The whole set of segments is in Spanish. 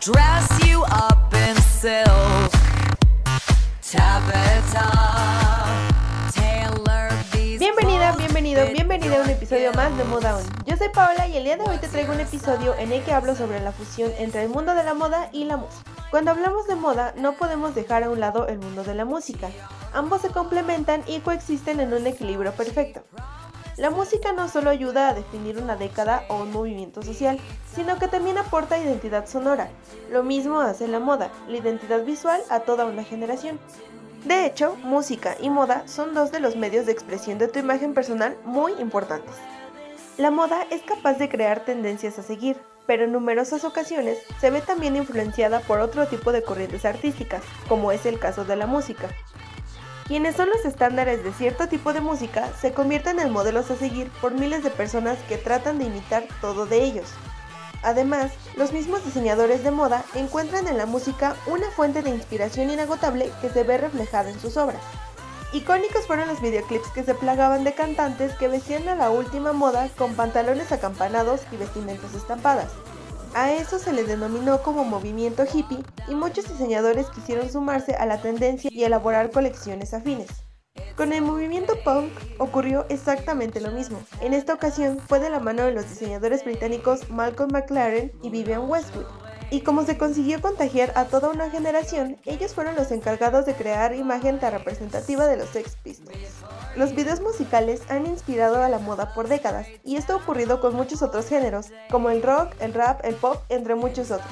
dress you up in silk. Tabitha Taylor, these Bienvenida, bienvenido, bienvenida a un episodio más de. Moda On. Yo soy Paola y el día de hoy te traigo un episodio en el que hablo sobre la fusión entre el mundo de la moda y la música. Cuando hablamos de moda no podemos dejar a un lado el mundo de la música. Ambos se complementan y coexisten en un equilibrio perfecto. La música no solo ayuda a definir una década o un movimiento social, sino que también aporta identidad sonora. Lo mismo hace la moda, la identidad visual a toda una generación. De hecho, música y moda son dos de los medios de expresión de tu imagen personal muy importantes. La moda es capaz de crear tendencias a seguir, pero en numerosas ocasiones se ve también influenciada por otro tipo de corrientes artísticas, como es el caso de la música. Quienes son los estándares de cierto tipo de música se convierten en modelos a seguir por miles de personas que tratan de imitar todo de ellos. Además, los mismos diseñadores de moda encuentran en la música una fuente de inspiración inagotable que se ve reflejada en sus obras. Icónicos fueron los videoclips que se plagaban de cantantes que vestían a la última moda con pantalones acampanados y vestimentas estampadas. A eso se le denominó como movimiento hippie y muchos diseñadores quisieron sumarse a la tendencia y elaborar colecciones afines. Con el movimiento punk ocurrió exactamente lo mismo. En esta ocasión fue de la mano de los diseñadores británicos Malcolm McLaren y Vivian Westwood. Y como se consiguió contagiar a toda una generación, ellos fueron los encargados de crear imagen tan representativa de los Sex Pistols. Los videos musicales han inspirado a la moda por décadas, y esto ha ocurrido con muchos otros géneros, como el rock, el rap, el pop, entre muchos otros.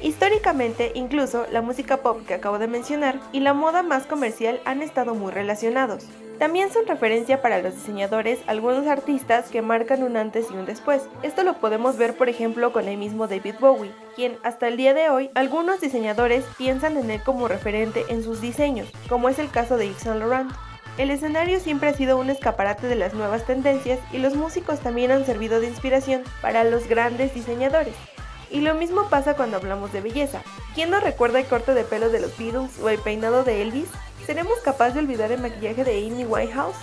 Históricamente, incluso la música pop que acabo de mencionar y la moda más comercial han estado muy relacionados. También son referencia para los diseñadores algunos artistas que marcan un antes y un después. Esto lo podemos ver por ejemplo con el mismo David Bowie, quien hasta el día de hoy algunos diseñadores piensan en él como referente en sus diseños, como es el caso de Yves Saint Laurent. El escenario siempre ha sido un escaparate de las nuevas tendencias y los músicos también han servido de inspiración para los grandes diseñadores. Y lo mismo pasa cuando hablamos de belleza. ¿Quién no recuerda el corte de pelo de los Beatles o el peinado de Elvis? ¿Seremos capaces de olvidar el maquillaje de Amy Winehouse?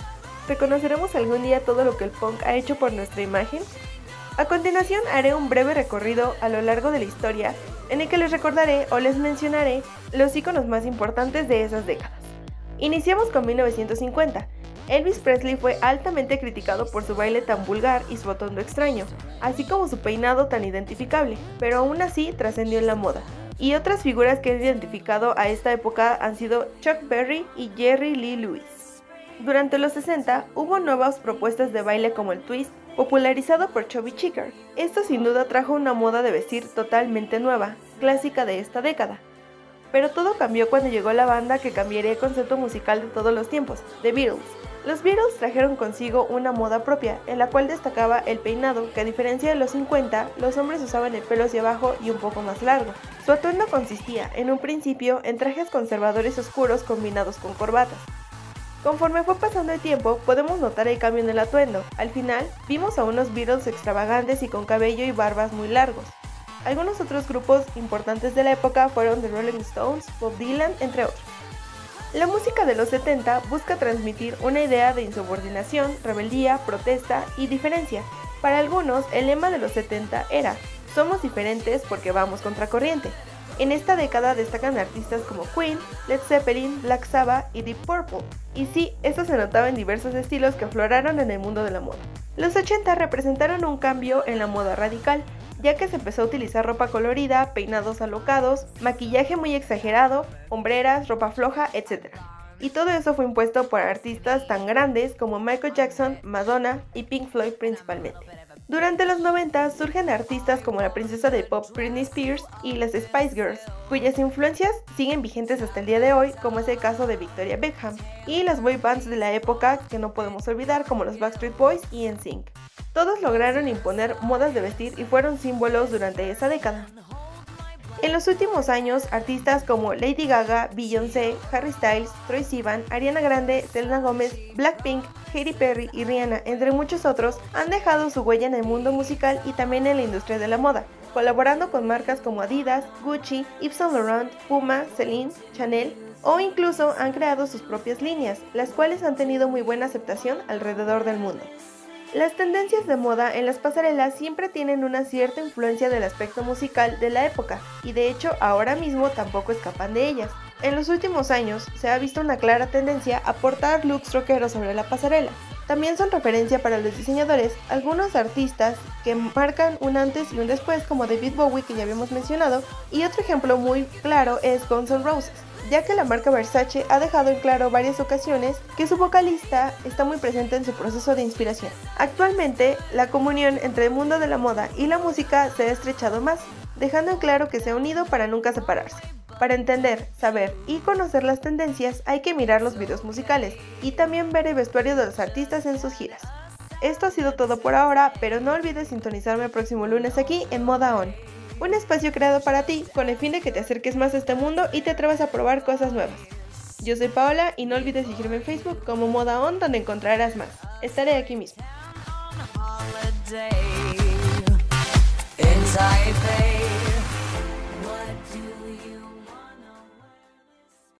¿Reconoceremos algún día todo lo que el punk ha hecho por nuestra imagen? A continuación haré un breve recorrido a lo largo de la historia en el que les recordaré o les mencionaré los iconos más importantes de esas décadas. Iniciamos con 1950. Elvis Presley fue altamente criticado por su baile tan vulgar y su atuendo extraño, así como su peinado tan identificable, pero aún así trascendió en la moda. Y otras figuras que han identificado a esta época han sido Chuck Berry y Jerry Lee Lewis. Durante los 60 hubo nuevas propuestas de baile como el twist, popularizado por Chubby Checker. Esto sin duda trajo una moda de vestir totalmente nueva, clásica de esta década. Pero todo cambió cuando llegó la banda que cambiaría el concepto musical de todos los tiempos, The Beatles. Los Beatles trajeron consigo una moda propia, en la cual destacaba el peinado, que a diferencia de los 50, los hombres usaban el pelo hacia abajo y un poco más largo. Su atuendo consistía, en un principio, en trajes conservadores oscuros combinados con corbatas. Conforme fue pasando el tiempo, podemos notar el cambio en el atuendo. Al final, vimos a unos Beatles extravagantes y con cabello y barbas muy largos. Algunos otros grupos importantes de la época fueron The Rolling Stones, Bob Dylan, entre otros. La música de los 70 busca transmitir una idea de insubordinación, rebeldía, protesta y diferencia. Para algunos, el lema de los 70 era, somos diferentes porque vamos contracorriente. En esta década destacan artistas como Queen, Led Zeppelin, Black Sabbath y Deep Purple. Y sí, esto se notaba en diversos estilos que afloraron en el mundo de la moda. Los 80 representaron un cambio en la moda radical, ya que se empezó a utilizar ropa colorida, peinados alocados, maquillaje muy exagerado, hombreras, ropa floja, etc. Y todo eso fue impuesto por artistas tan grandes como Michael Jackson, Madonna y Pink Floyd principalmente. Durante los 90 surgen artistas como la princesa del pop Britney Spears y las Spice Girls, cuyas influencias siguen vigentes hasta el día de hoy, como es el caso de Victoria Beckham, y las boy bands de la época que no podemos olvidar como los Backstreet Boys y NSYNC. Todos lograron imponer modas de vestir y fueron símbolos durante esa década. En los últimos años, artistas como Lady Gaga, Beyoncé, Harry Styles, Troye Sivan, Ariana Grande, Selena Gomez, Blackpink, Katy Perry y Rihanna, entre muchos otros, han dejado su huella en el mundo musical y también en la industria de la moda, colaborando con marcas como Adidas, Gucci, Yves Saint Laurent, Puma, Celine, Chanel, o incluso han creado sus propias líneas, las cuales han tenido muy buena aceptación alrededor del mundo. Las tendencias de moda en las pasarelas siempre tienen una cierta influencia del aspecto musical de la época, y de hecho ahora mismo tampoco escapan de ellas. En los últimos años se ha visto una clara tendencia a portar looks rockeros sobre la pasarela. También son referencia para los diseñadores algunos artistas que marcan un antes y un después como David Bowie que ya habíamos mencionado y otro ejemplo muy claro es Guns N' Roses ya que la marca Versace ha dejado en claro varias ocasiones que su vocalista está muy presente en su proceso de inspiración. Actualmente, la comunión entre el mundo de la moda y la música se ha estrechado más, dejando en claro que se ha unido para nunca separarse. Para entender, saber y conocer las tendencias hay que mirar los videos musicales y también ver el vestuario de los artistas en sus giras. Esto ha sido todo por ahora, pero no olvides sintonizarme el próximo lunes aquí en Moda On un espacio creado para ti con el fin de que te acerques más a este mundo y te atrevas a probar cosas nuevas. Yo soy Paola y no olvides seguirme en Facebook como Moda On donde encontrarás más. Estaré aquí mismo.